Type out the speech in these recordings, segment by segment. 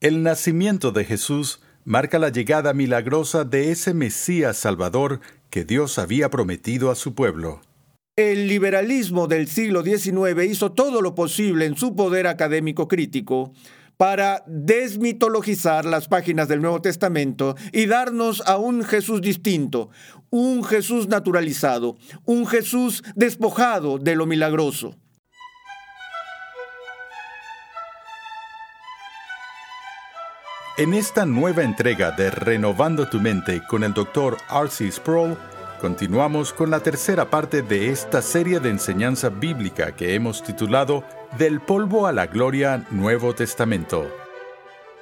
El nacimiento de Jesús marca la llegada milagrosa de ese Mesías Salvador que Dios había prometido a su pueblo. El liberalismo del siglo XIX hizo todo lo posible en su poder académico crítico para desmitologizar las páginas del Nuevo Testamento y darnos a un Jesús distinto, un Jesús naturalizado, un Jesús despojado de lo milagroso. En esta nueva entrega de Renovando tu Mente con el Dr. R.C. Sproul, continuamos con la tercera parte de esta serie de enseñanza bíblica que hemos titulado Del polvo a la gloria Nuevo Testamento.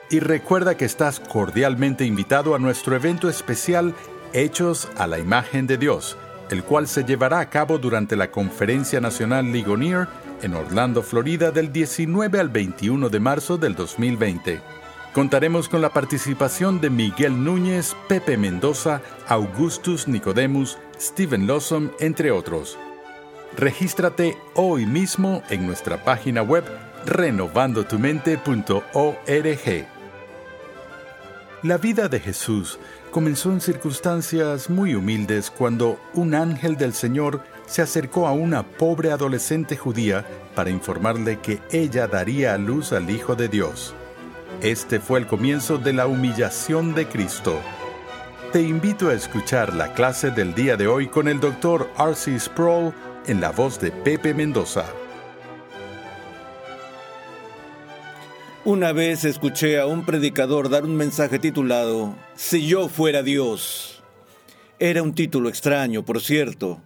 Y recuerda que estás cordialmente invitado a nuestro evento especial Hechos a la Imagen de Dios, el cual se llevará a cabo durante la Conferencia Nacional Ligonier en Orlando, Florida, del 19 al 21 de marzo del 2020. Contaremos con la participación de Miguel Núñez, Pepe Mendoza, Augustus Nicodemus, Steven Lawson, entre otros. Regístrate hoy mismo en nuestra página web renovandotumente.org. La vida de Jesús comenzó en circunstancias muy humildes cuando un ángel del Señor se acercó a una pobre adolescente judía para informarle que ella daría a luz al Hijo de Dios. Este fue el comienzo de la humillación de Cristo. Te invito a escuchar la clase del día de hoy con el Dr. R.C. Sproul en la voz de Pepe Mendoza. Una vez escuché a un predicador dar un mensaje titulado Si yo fuera Dios. Era un título extraño, por cierto,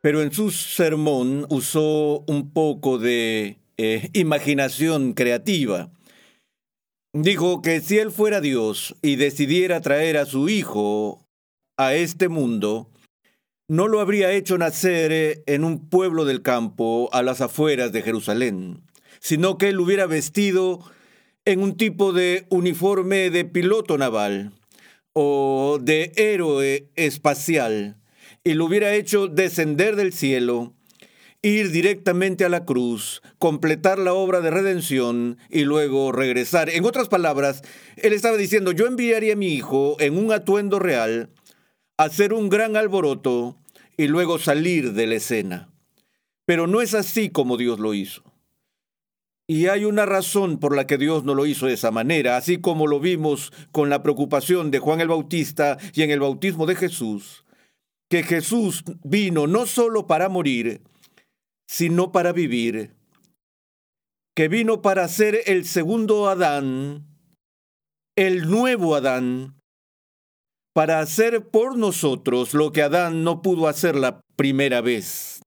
pero en su sermón usó un poco de eh, imaginación creativa Dijo que si él fuera Dios y decidiera traer a su hijo a este mundo, no lo habría hecho nacer eh, en un pueblo del campo a las afueras de Jerusalén, sino que él hubiera vestido en un tipo de uniforme de piloto naval o de héroe espacial y lo hubiera hecho descender del cielo ir directamente a la cruz, completar la obra de redención y luego regresar. En otras palabras, él estaba diciendo, yo enviaría a mi hijo en un atuendo real, hacer un gran alboroto y luego salir de la escena. Pero no es así como Dios lo hizo. Y hay una razón por la que Dios no lo hizo de esa manera, así como lo vimos con la preocupación de Juan el Bautista y en el bautismo de Jesús, que Jesús vino no solo para morir, sino para vivir, que vino para ser el segundo Adán, el nuevo Adán, para hacer por nosotros lo que Adán no pudo hacer la primera vez.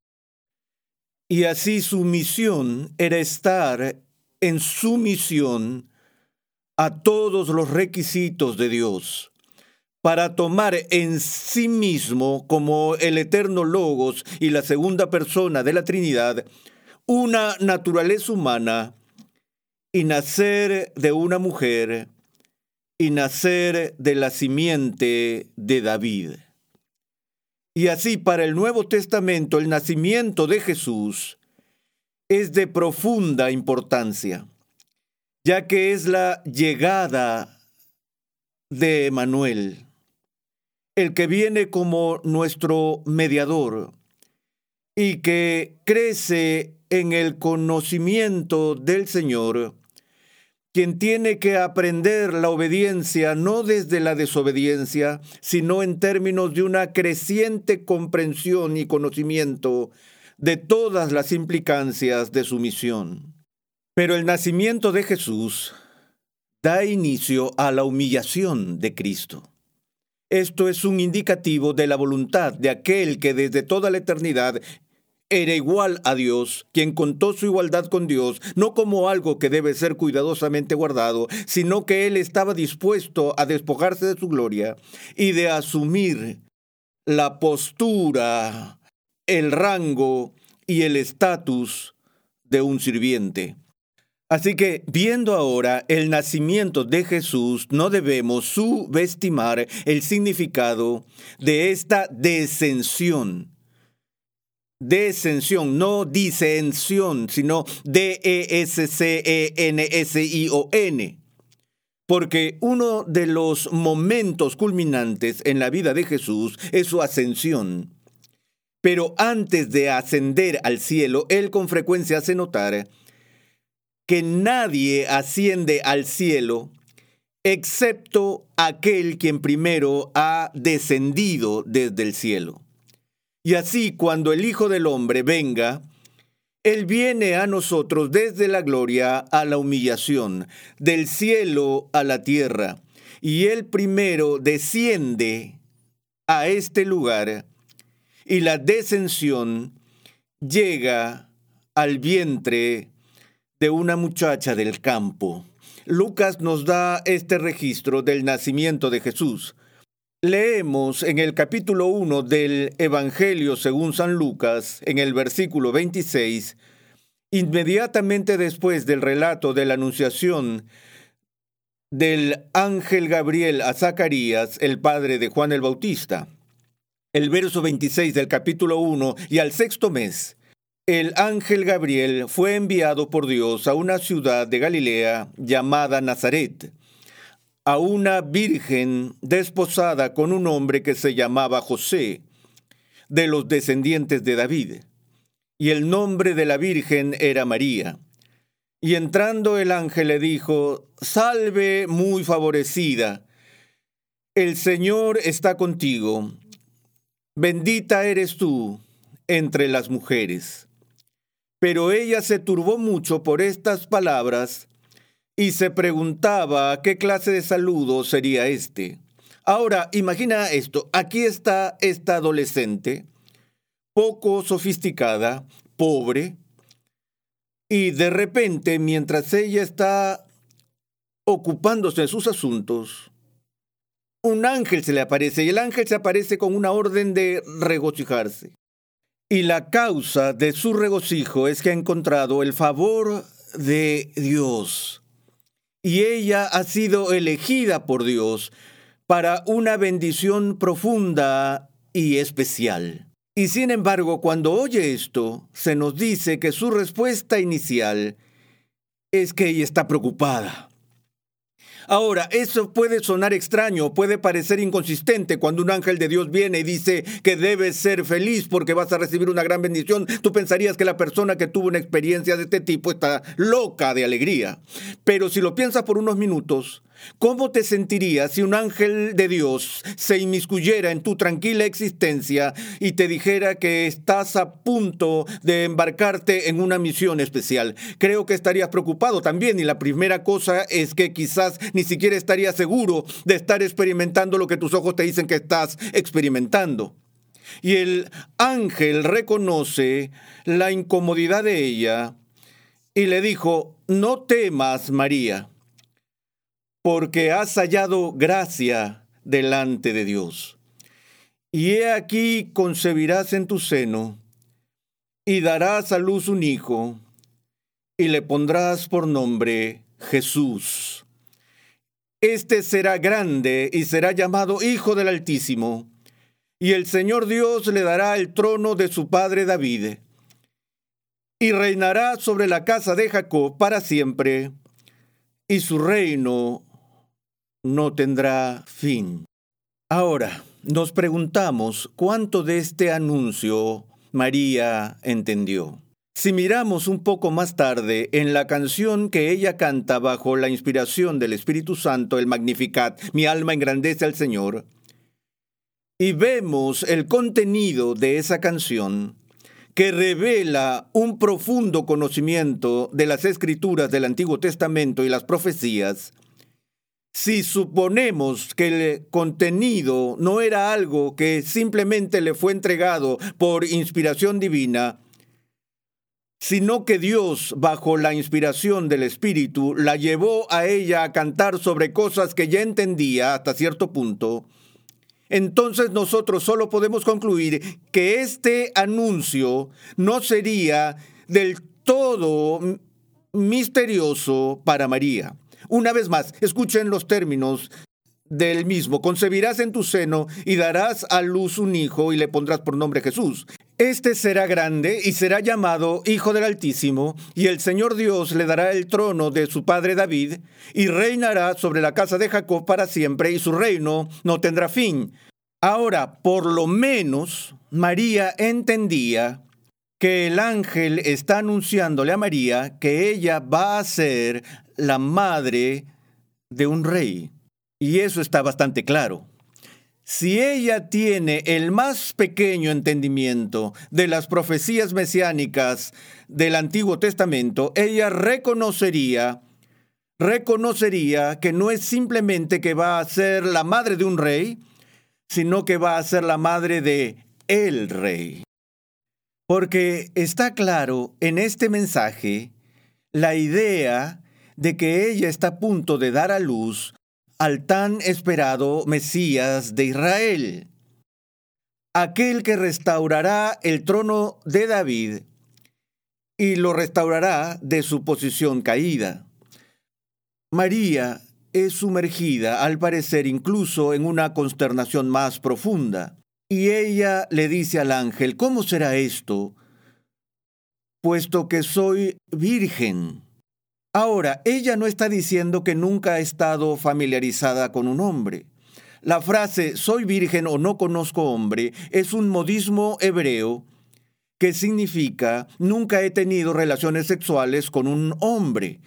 Y así su misión era estar en sumisión a todos los requisitos de Dios para tomar en sí mismo, como el eterno Logos y la segunda persona de la Trinidad, una naturaleza humana y nacer de una mujer y nacer de la simiente de David. Y así para el Nuevo Testamento el nacimiento de Jesús es de profunda importancia, ya que es la llegada de Emanuel el que viene como nuestro mediador y que crece en el conocimiento del Señor, quien tiene que aprender la obediencia no desde la desobediencia, sino en términos de una creciente comprensión y conocimiento de todas las implicancias de su misión. Pero el nacimiento de Jesús da inicio a la humillación de Cristo. Esto es un indicativo de la voluntad de aquel que desde toda la eternidad era igual a Dios, quien contó su igualdad con Dios, no como algo que debe ser cuidadosamente guardado, sino que Él estaba dispuesto a despojarse de su gloria y de asumir la postura, el rango y el estatus de un sirviente. Así que, viendo ahora el nacimiento de Jesús, no debemos subestimar el significado de esta descensión descensión, no disensión, sino D-E-S-C-E-N-S-I-O-N. Porque uno de los momentos culminantes en la vida de Jesús es su ascensión. Pero antes de ascender al cielo, él con frecuencia hace notar que nadie asciende al cielo excepto aquel quien primero ha descendido desde el cielo. Y así cuando el Hijo del Hombre venga, Él viene a nosotros desde la gloria a la humillación, del cielo a la tierra. Y Él primero desciende a este lugar y la descensión llega al vientre de una muchacha del campo. Lucas nos da este registro del nacimiento de Jesús. Leemos en el capítulo 1 del Evangelio según San Lucas, en el versículo 26, inmediatamente después del relato de la anunciación del ángel Gabriel a Zacarías, el padre de Juan el Bautista. El verso 26 del capítulo 1 y al sexto mes, el ángel Gabriel fue enviado por Dios a una ciudad de Galilea llamada Nazaret a una virgen desposada con un hombre que se llamaba José, de los descendientes de David, y el nombre de la virgen era María. Y entrando el ángel le dijo, Salve muy favorecida, el Señor está contigo, bendita eres tú entre las mujeres. Pero ella se turbó mucho por estas palabras, y se preguntaba qué clase de saludo sería este. Ahora, imagina esto, aquí está esta adolescente, poco sofisticada, pobre, y de repente, mientras ella está ocupándose de sus asuntos, un ángel se le aparece y el ángel se aparece con una orden de regocijarse. Y la causa de su regocijo es que ha encontrado el favor de Dios y ella ha sido elegida por Dios para una bendición profunda y especial. Y sin embargo, cuando oye esto, se nos dice que su respuesta inicial es que ella está preocupada. Ahora, eso puede sonar extraño, puede parecer inconsistente cuando un ángel de Dios viene y dice que debes ser feliz porque vas a recibir una gran bendición. Tú pensarías que la persona que tuvo una experiencia de este tipo está loca de alegría. Pero si lo piensas por unos minutos, ¿Cómo te sentirías si un ángel de Dios se inmiscuyera en tu tranquila existencia y te dijera que estás a punto de embarcarte en una misión especial? Creo que estarías preocupado también y la primera cosa es que quizás ni siquiera estarías seguro de estar experimentando lo que tus ojos te dicen que estás experimentando. Y el ángel reconoce la incomodidad de ella y le dijo, no temas, María porque has hallado gracia delante de Dios. Y he aquí concebirás en tu seno, y darás a luz un hijo, y le pondrás por nombre Jesús. Este será grande y será llamado Hijo del Altísimo, y el Señor Dios le dará el trono de su padre David, y reinará sobre la casa de Jacob para siempre, y su reino no tendrá fin. Ahora, nos preguntamos cuánto de este anuncio María entendió. Si miramos un poco más tarde en la canción que ella canta bajo la inspiración del Espíritu Santo, el Magnificat, mi alma engrandece al Señor, y vemos el contenido de esa canción, que revela un profundo conocimiento de las escrituras del Antiguo Testamento y las profecías, si suponemos que el contenido no era algo que simplemente le fue entregado por inspiración divina, sino que Dios, bajo la inspiración del Espíritu, la llevó a ella a cantar sobre cosas que ya entendía hasta cierto punto, entonces nosotros solo podemos concluir que este anuncio no sería del todo misterioso para María. Una vez más, escuchen los términos del mismo. Concebirás en tu seno y darás a luz un hijo y le pondrás por nombre Jesús. Este será grande y será llamado Hijo del Altísimo, y el Señor Dios le dará el trono de su padre David, y reinará sobre la casa de Jacob para siempre, y su reino no tendrá fin. Ahora, por lo menos, María entendía que el ángel está anunciándole a María que ella va a ser la madre de un rey. Y eso está bastante claro. Si ella tiene el más pequeño entendimiento de las profecías mesiánicas del Antiguo Testamento, ella reconocería, reconocería que no es simplemente que va a ser la madre de un rey, sino que va a ser la madre de el rey. Porque está claro en este mensaje la idea de que ella está a punto de dar a luz al tan esperado Mesías de Israel, aquel que restaurará el trono de David y lo restaurará de su posición caída. María es sumergida, al parecer, incluso en una consternación más profunda. Y ella le dice al ángel, ¿cómo será esto? Puesto que soy virgen. Ahora, ella no está diciendo que nunca ha estado familiarizada con un hombre. La frase soy virgen o no conozco hombre es un modismo hebreo que significa nunca he tenido relaciones sexuales con un hombre.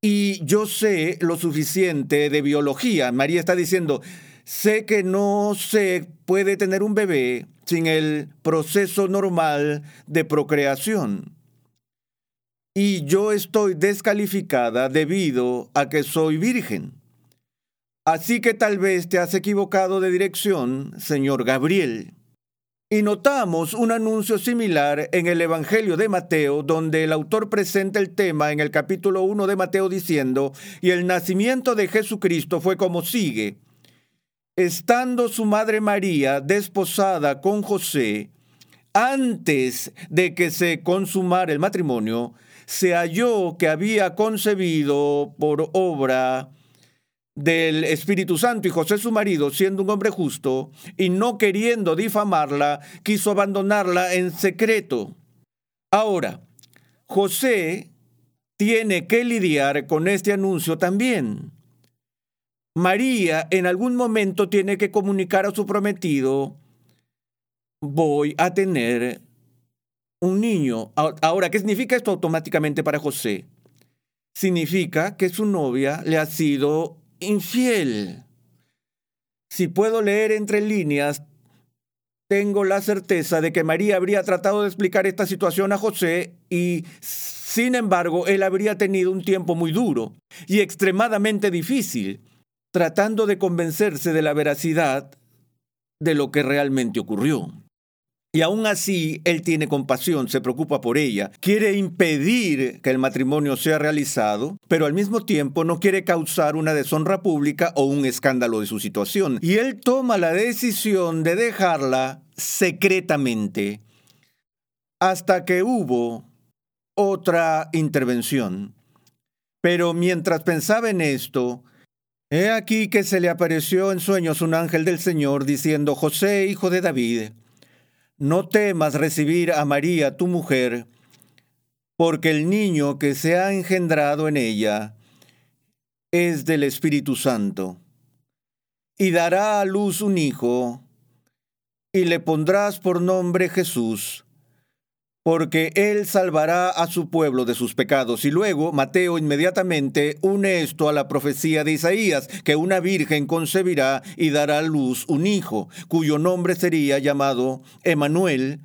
Y yo sé lo suficiente de biología. María está diciendo, sé que no se puede tener un bebé sin el proceso normal de procreación y yo estoy descalificada debido a que soy virgen. Así que tal vez te has equivocado de dirección, señor Gabriel. Y notamos un anuncio similar en el Evangelio de Mateo, donde el autor presenta el tema en el capítulo 1 de Mateo diciendo, y el nacimiento de Jesucristo fue como sigue. Estando su madre María desposada con José, antes de que se consumara el matrimonio, se halló que había concebido por obra del Espíritu Santo y José su marido, siendo un hombre justo, y no queriendo difamarla, quiso abandonarla en secreto. Ahora, José tiene que lidiar con este anuncio también. María en algún momento tiene que comunicar a su prometido, voy a tener un niño. Ahora, ¿qué significa esto automáticamente para José? Significa que su novia le ha sido infiel. Si puedo leer entre líneas, tengo la certeza de que María habría tratado de explicar esta situación a José y, sin embargo, él habría tenido un tiempo muy duro y extremadamente difícil, tratando de convencerse de la veracidad de lo que realmente ocurrió. Y aún así, él tiene compasión, se preocupa por ella, quiere impedir que el matrimonio sea realizado, pero al mismo tiempo no quiere causar una deshonra pública o un escándalo de su situación. Y él toma la decisión de dejarla secretamente hasta que hubo otra intervención. Pero mientras pensaba en esto, he aquí que se le apareció en sueños un ángel del Señor diciendo, José, hijo de David, no temas recibir a María, tu mujer, porque el niño que se ha engendrado en ella es del Espíritu Santo. Y dará a luz un hijo, y le pondrás por nombre Jesús, porque Él salvará a su pueblo de sus pecados. Y luego Mateo inmediatamente une esto a la profecía de Isaías, que una virgen concebirá y dará a luz un hijo, cuyo nombre sería llamado Emanuel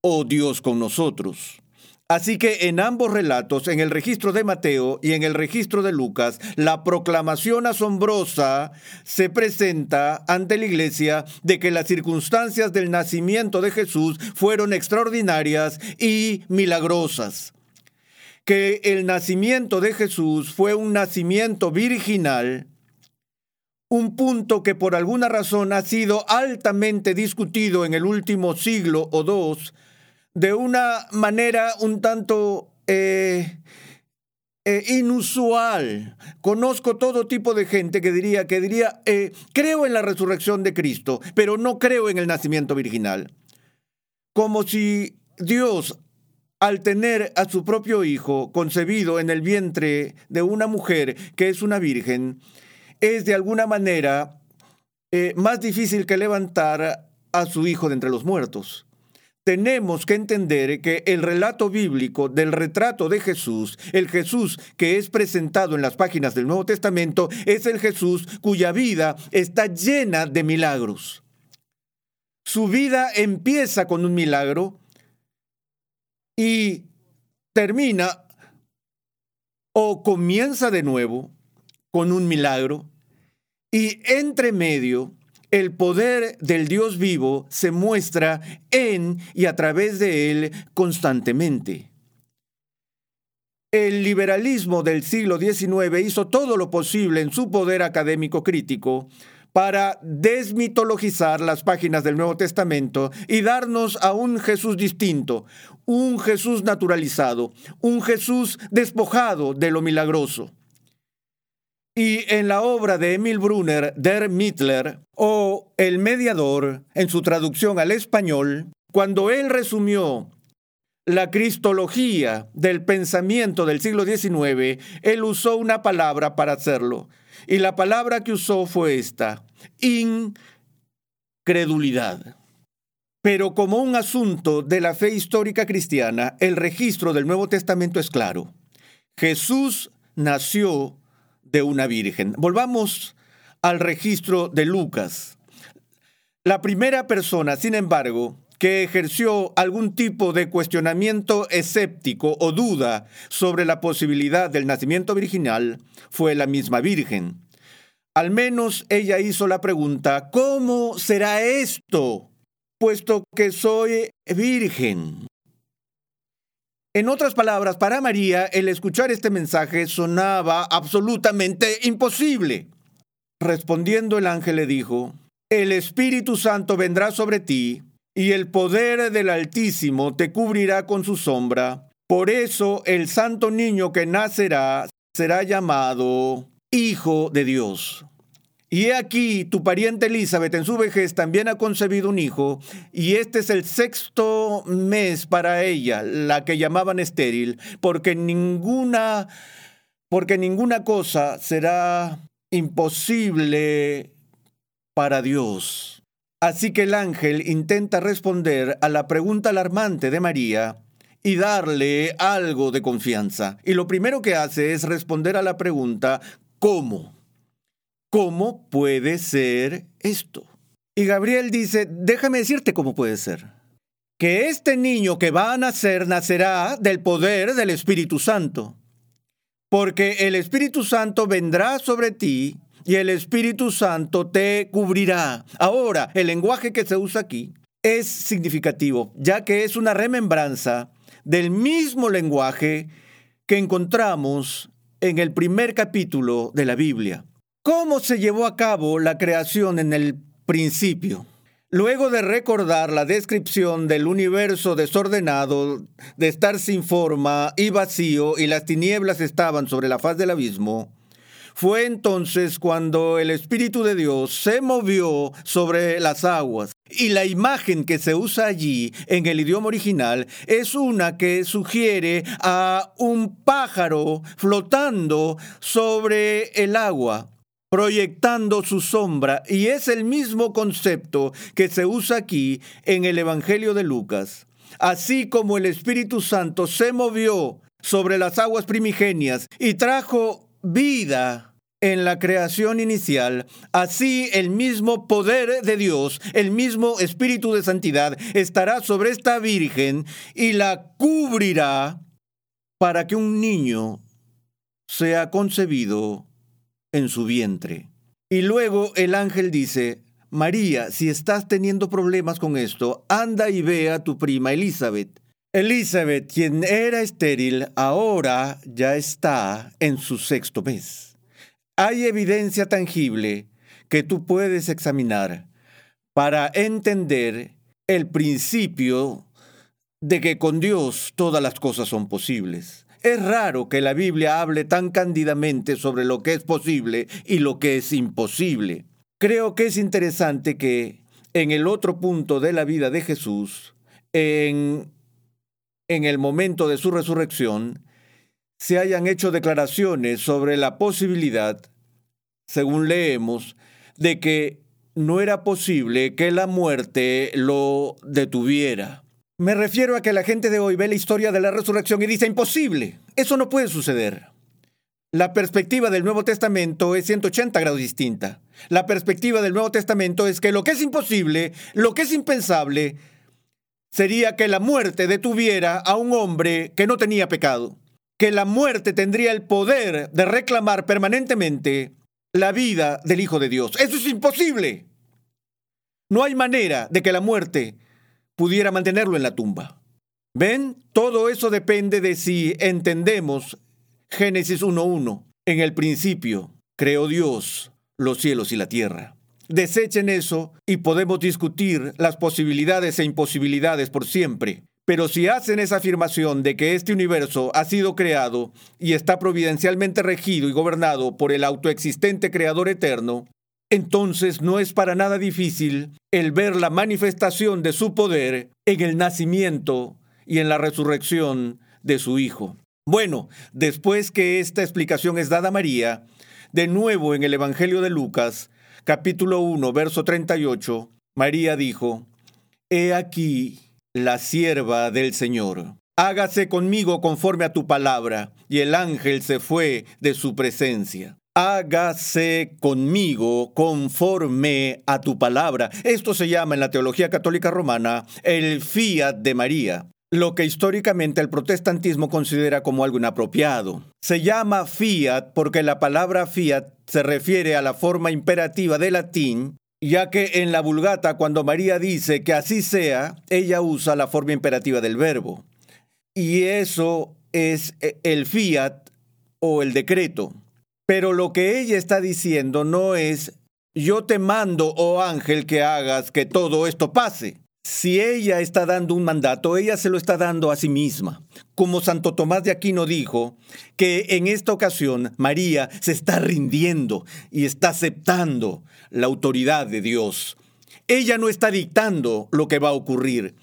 o Dios con nosotros. Así que en ambos relatos, en el registro de Mateo y en el registro de Lucas, la proclamación asombrosa se presenta ante la iglesia de que las circunstancias del nacimiento de Jesús fueron extraordinarias y milagrosas. Que el nacimiento de Jesús fue un nacimiento virginal, un punto que por alguna razón ha sido altamente discutido en el último siglo o dos, de una manera un tanto eh, eh, inusual. Conozco todo tipo de gente que diría, que diría, eh, creo en la resurrección de Cristo, pero no creo en el nacimiento virginal. Como si Dios, al tener a su propio hijo concebido en el vientre de una mujer que es una virgen, es de alguna manera más difícil que levantar a su hijo de entre los muertos tenemos que entender que el relato bíblico del retrato de Jesús, el Jesús que es presentado en las páginas del Nuevo Testamento, es el Jesús cuya vida está llena de milagros. Su vida empieza con un milagro y termina o comienza de nuevo con un milagro y entre medio el poder del Dios vivo se muestra en y a través de él constantemente. El liberalismo del siglo XIX hizo todo lo posible en su poder académico crítico para desmitologizar las páginas del Nuevo Testamento y darnos a un Jesús distinto, un Jesús naturalizado, un Jesús despojado de lo milagroso. Y en la obra de Emil Brunner, Der Mittler, o El Mediador, en su traducción al español, cuando él resumió la cristología del pensamiento del siglo XIX, él usó una palabra para hacerlo. Y la palabra que usó fue esta, incredulidad. Pero como un asunto de la fe histórica cristiana, el registro del Nuevo Testamento es claro. Jesús nació de una virgen. Volvamos al registro de Lucas. La primera persona, sin embargo, que ejerció algún tipo de cuestionamiento escéptico o duda sobre la posibilidad del nacimiento virginal fue la misma Virgen. Al menos ella hizo la pregunta, ¿cómo será esto? Puesto que soy virgen. En otras palabras, para María el escuchar este mensaje sonaba absolutamente imposible. Respondiendo el ángel le dijo, El Espíritu Santo vendrá sobre ti, y el poder del Altísimo te cubrirá con su sombra. Por eso el santo niño que nacerá será llamado Hijo de Dios. Y he aquí, tu pariente Elizabeth en su vejez también ha concebido un hijo, y este es el sexto mes para ella, la que llamaban estéril, porque ninguna, porque ninguna cosa será imposible para Dios. Así que el ángel intenta responder a la pregunta alarmante de María y darle algo de confianza. Y lo primero que hace es responder a la pregunta, ¿cómo? ¿Cómo puede ser esto? Y Gabriel dice, déjame decirte cómo puede ser. Que este niño que va a nacer nacerá del poder del Espíritu Santo. Porque el Espíritu Santo vendrá sobre ti y el Espíritu Santo te cubrirá. Ahora, el lenguaje que se usa aquí es significativo, ya que es una remembranza del mismo lenguaje que encontramos en el primer capítulo de la Biblia. ¿Cómo se llevó a cabo la creación en el principio? Luego de recordar la descripción del universo desordenado, de estar sin forma y vacío y las tinieblas estaban sobre la faz del abismo, fue entonces cuando el Espíritu de Dios se movió sobre las aguas. Y la imagen que se usa allí en el idioma original es una que sugiere a un pájaro flotando sobre el agua proyectando su sombra, y es el mismo concepto que se usa aquí en el Evangelio de Lucas. así como el Espíritu Santo se movió sobre las aguas primigenias y trajo vida en la creación inicial, así el mismo poder de Dios, el mismo Espíritu de Santidad, estará sobre esta Virgen y la cubrirá para que un niño sea concebido en su vientre. Y luego el ángel dice, María, si estás teniendo problemas con esto, anda y ve a tu prima Elizabeth. Elizabeth, quien era estéril, ahora ya está en su sexto mes. Hay evidencia tangible que tú puedes examinar para entender el principio de que con Dios todas las cosas son posibles. Es raro que la Biblia hable tan cándidamente sobre lo que es posible y lo que es imposible. Creo que es interesante que en el otro punto de la vida de Jesús, en en el momento de su resurrección, se hayan hecho declaraciones sobre la posibilidad, según leemos, de que no era posible que la muerte lo detuviera. Me refiero a que la gente de hoy ve la historia de la resurrección y dice imposible. Eso no puede suceder. La perspectiva del Nuevo Testamento es 180 grados distinta. La perspectiva del Nuevo Testamento es que lo que es imposible, lo que es impensable, sería que la muerte detuviera a un hombre que no tenía pecado, que la muerte tendría el poder de reclamar permanentemente la vida del Hijo de Dios. Eso es imposible. No hay manera de que la muerte pudiera mantenerlo en la tumba. ¿Ven? Todo eso depende de si entendemos Génesis 1.1. En el principio creó Dios los cielos y la tierra. Desechen eso y podemos discutir las posibilidades e imposibilidades por siempre. Pero si hacen esa afirmación de que este universo ha sido creado y está providencialmente regido y gobernado por el autoexistente Creador eterno, entonces no es para nada difícil el ver la manifestación de su poder en el nacimiento y en la resurrección de su Hijo. Bueno, después que esta explicación es dada a María, de nuevo en el Evangelio de Lucas, capítulo 1, verso 38, María dijo, He aquí la sierva del Señor. Hágase conmigo conforme a tu palabra. Y el ángel se fue de su presencia. Hágase conmigo conforme a tu palabra. Esto se llama en la teología católica romana el fiat de María lo que históricamente el protestantismo considera como algo inapropiado. Se llama fiat porque la palabra fiat se refiere a la forma imperativa de latín, ya que en la Vulgata cuando María dice que así sea, ella usa la forma imperativa del verbo. Y eso es eh, el fiat o el decreto. Pero lo que ella está diciendo no es yo te mando, oh ángel, que hagas que todo esto pase. Si ella está dando un mandato, ella se lo está dando a sí misma. Como Santo Tomás de Aquino dijo, que en esta ocasión María se está rindiendo y está aceptando la autoridad de Dios. Ella no está dictando lo que va a ocurrir,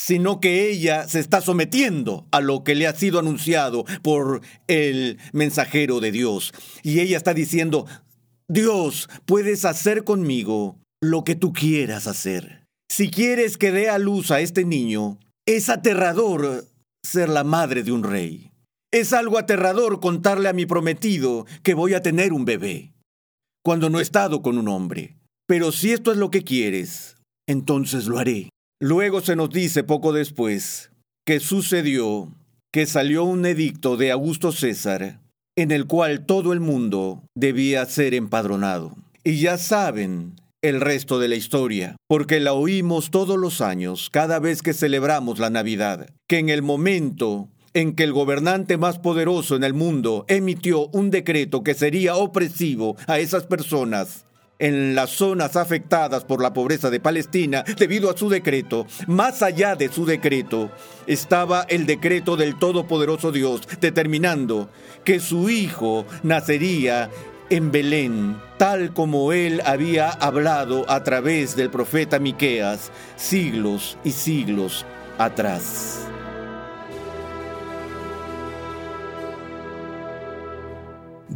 sino que ella se está sometiendo a lo que le ha sido anunciado por el mensajero de Dios. Y ella está diciendo, Dios, puedes hacer conmigo lo que tú quieras hacer. Si quieres que dé a luz a este niño, es aterrador ser la madre de un rey. Es algo aterrador contarle a mi prometido que voy a tener un bebé, cuando no he estado con un hombre. Pero si esto es lo que quieres, entonces lo haré. Luego se nos dice poco después que sucedió que salió un edicto de Augusto César en el cual todo el mundo debía ser empadronado. Y ya saben el resto de la historia, porque la oímos todos los años, cada vez que celebramos la Navidad, que en el momento en que el gobernante más poderoso en el mundo emitió un decreto que sería opresivo a esas personas, en las zonas afectadas por la pobreza de Palestina debido a su decreto, más allá de su decreto, estaba el decreto del Todopoderoso Dios determinando que su hijo nacería en Belén, tal como él había hablado a través del profeta Miqueas siglos y siglos atrás.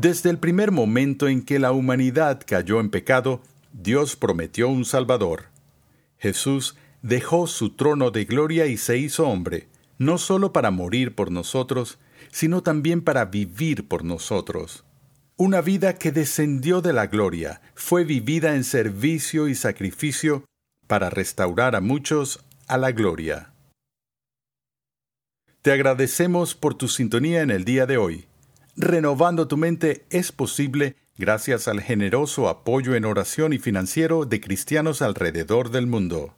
Desde el primer momento en que la humanidad cayó en pecado, Dios prometió un Salvador. Jesús dejó su trono de gloria y se hizo hombre, no solo para morir por nosotros, sino también para vivir por nosotros. Una vida que descendió de la gloria, fue vivida en servicio y sacrificio para restaurar a muchos a la gloria. Te agradecemos por tu sintonía en el día de hoy. Renovando tu mente es posible gracias al generoso apoyo en oración y financiero de cristianos alrededor del mundo.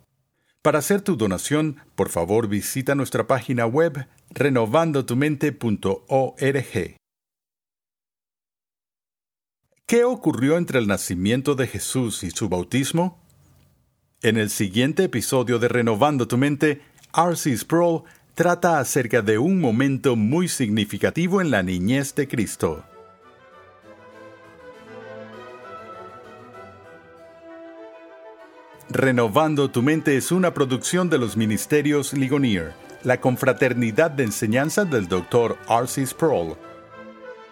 Para hacer tu donación, por favor visita nuestra página web renovandotumente.org. ¿Qué ocurrió entre el nacimiento de Jesús y su bautismo? En el siguiente episodio de Renovando tu mente, R.C. Sproul trata acerca de un momento muy significativo en la niñez de Cristo. Renovando tu mente es una producción de los ministerios Ligonier, la confraternidad de enseñanza del Dr. R.C. Sproul.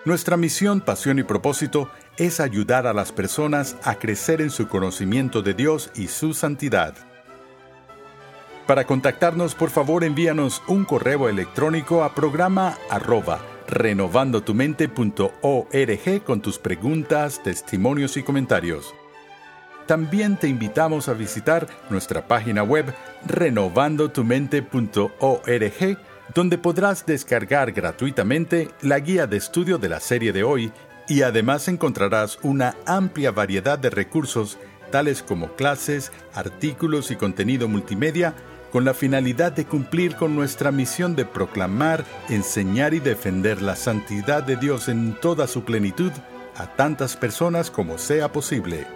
Nuestra misión, pasión y propósito es ayudar a las personas a crecer en su conocimiento de Dios y su santidad. Para contactarnos, por favor, envíanos un correo electrónico a programa arroba renovandotumente.org con tus preguntas, testimonios y comentarios. También te invitamos a visitar nuestra página web renovandotumente.org, donde podrás descargar gratuitamente la guía de estudio de la serie de hoy y además encontrarás una amplia variedad de recursos tales como clases, artículos y contenido multimedia con la finalidad de cumplir con nuestra misión de proclamar, enseñar y defender la santidad de Dios en toda su plenitud a tantas personas como sea posible.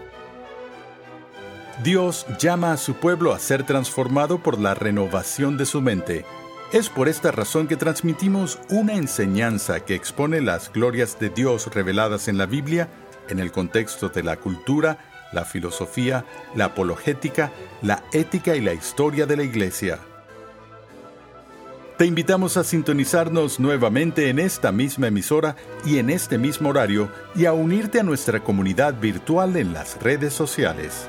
Dios llama a su pueblo a ser transformado por la renovación de su mente. Es por esta razón que transmitimos una enseñanza que expone las glorias de Dios reveladas en la Biblia en el contexto de la cultura, la filosofía, la apologética, la ética y la historia de la Iglesia. Te invitamos a sintonizarnos nuevamente en esta misma emisora y en este mismo horario y a unirte a nuestra comunidad virtual en las redes sociales.